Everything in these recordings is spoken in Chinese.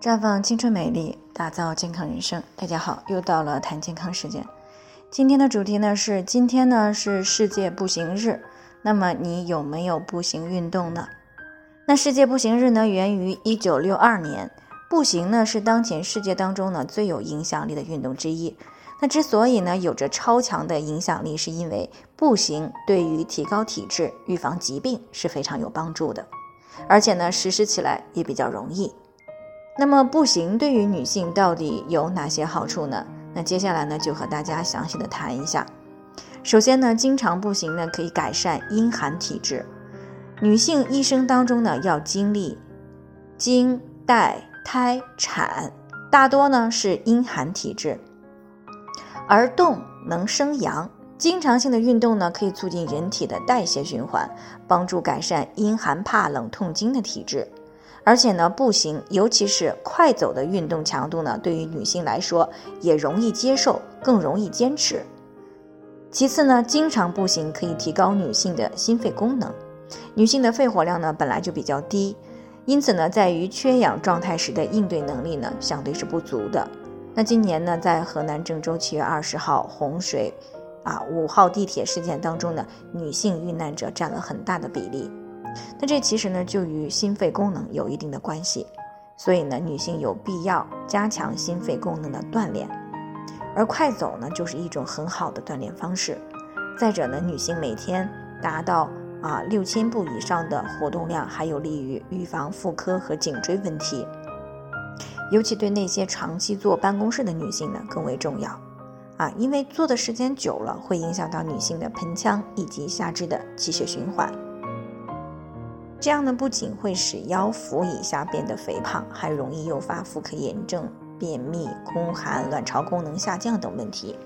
绽放青春美丽，打造健康人生。大家好，又到了谈健康时间。今天的主题呢是今天呢是世界步行日。那么你有没有步行运动呢？那世界步行日呢源于一九六二年。步行呢是当前世界当中呢最有影响力的运动之一。那之所以呢有着超强的影响力，是因为步行对于提高体质、预防疾病是非常有帮助的，而且呢实施起来也比较容易。那么步行对于女性到底有哪些好处呢？那接下来呢就和大家详细的谈一下。首先呢，经常步行呢可以改善阴寒体质。女性一生当中呢要经历经、带、胎、产，大多呢是阴寒体质，而动能生阳。经常性的运动呢可以促进人体的代谢循环，帮助改善阴寒怕冷、痛经的体质。而且呢，步行，尤其是快走的运动强度呢，对于女性来说也容易接受，更容易坚持。其次呢，经常步行可以提高女性的心肺功能。女性的肺活量呢本来就比较低，因此呢，在于缺氧状态时的应对能力呢相对是不足的。那今年呢，在河南郑州七月二十号洪水，啊五号地铁事件当中呢，女性遇难者占了很大的比例。那这其实呢，就与心肺功能有一定的关系，所以呢，女性有必要加强心肺功能的锻炼，而快走呢，就是一种很好的锻炼方式。再者呢，女性每天达到啊六千步以上的活动量，还有利于预防妇科和颈椎问题，尤其对那些长期坐办公室的女性呢更为重要，啊，因为坐的时间久了，会影响到女性的盆腔以及下肢的气血循环。这样呢，不仅会使腰腹以下变得肥胖，还容易诱发妇科炎症、便秘、宫寒、卵巢功能下降等问题。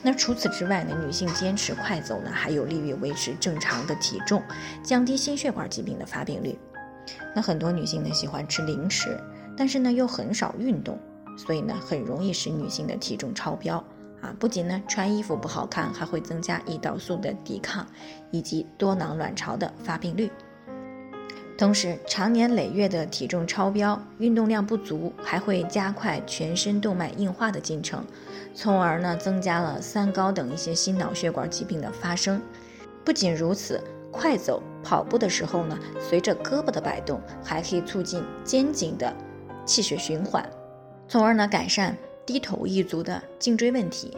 那除此之外呢，女性坚持快走呢，还有利于维持正常的体重，降低心血管疾病的发病率。那很多女性呢喜欢吃零食，但是呢又很少运动，所以呢很容易使女性的体重超标啊！不仅呢穿衣服不好看，还会增加胰岛素的抵抗以及多囊卵巢的发病率。同时，长年累月的体重超标、运动量不足，还会加快全身动脉硬化的进程，从而呢增加了三高等一些心脑血管疾病的发生。不仅如此，快走、跑步的时候呢，随着胳膊的摆动，还可以促进肩颈的气血循环，从而呢改善低头一族的颈椎问题。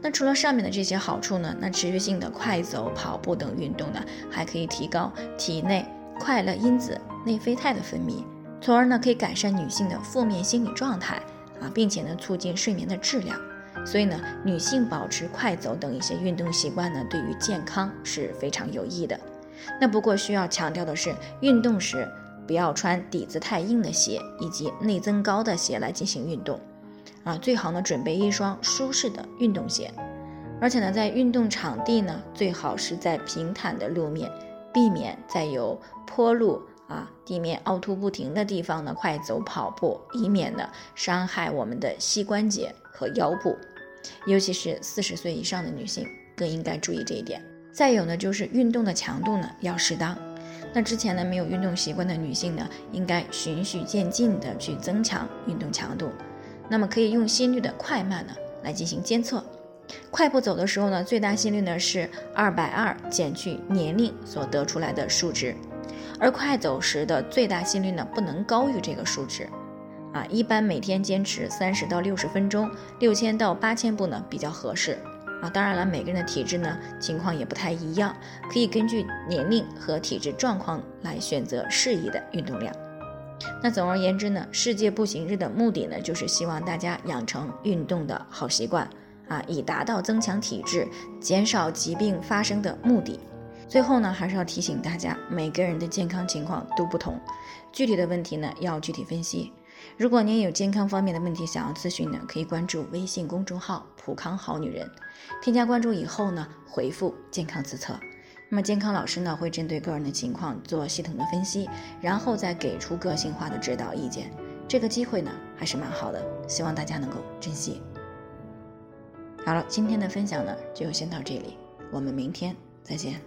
那除了上面的这些好处呢，那持续性的快走、跑步等运动呢，还可以提高体内。快乐因子、内啡肽的分泌，从而呢可以改善女性的负面心理状态啊，并且呢促进睡眠的质量。所以呢，女性保持快走等一些运动习惯呢，对于健康是非常有益的。那不过需要强调的是，运动时不要穿底子太硬的鞋以及内增高的鞋来进行运动啊，最好呢准备一双舒适的运动鞋，而且呢在运动场地呢最好是在平坦的路面。避免在有坡路啊、地面凹凸不停的地方呢快走跑步，以免呢伤害我们的膝关节和腰部，尤其是四十岁以上的女性更应该注意这一点。再有呢就是运动的强度呢要适当，那之前呢没有运动习惯的女性呢应该循序渐进的去增强运动强度，那么可以用心率的快慢呢来进行监测。快步走的时候呢，最大心率呢是二百二减去年龄所得出来的数值，而快走时的最大心率呢不能高于这个数值，啊，一般每天坚持三十到六十分钟，六千到八千步呢比较合适，啊，当然了，每个人的体质呢情况也不太一样，可以根据年龄和体质状况来选择适宜的运动量。那总而言之呢，世界步行日的目的呢就是希望大家养成运动的好习惯。啊，以达到增强体质、减少疾病发生的目的。最后呢，还是要提醒大家，每个人的健康情况都不同，具体的问题呢要具体分析。如果您有健康方面的问题想要咨询呢，可以关注微信公众号“普康好女人”，添加关注以后呢，回复“健康自测”，那么健康老师呢会针对个人的情况做系统的分析，然后再给出个性化的指导意见。这个机会呢还是蛮好的，希望大家能够珍惜。好了，今天的分享呢就先到这里，我们明天再见。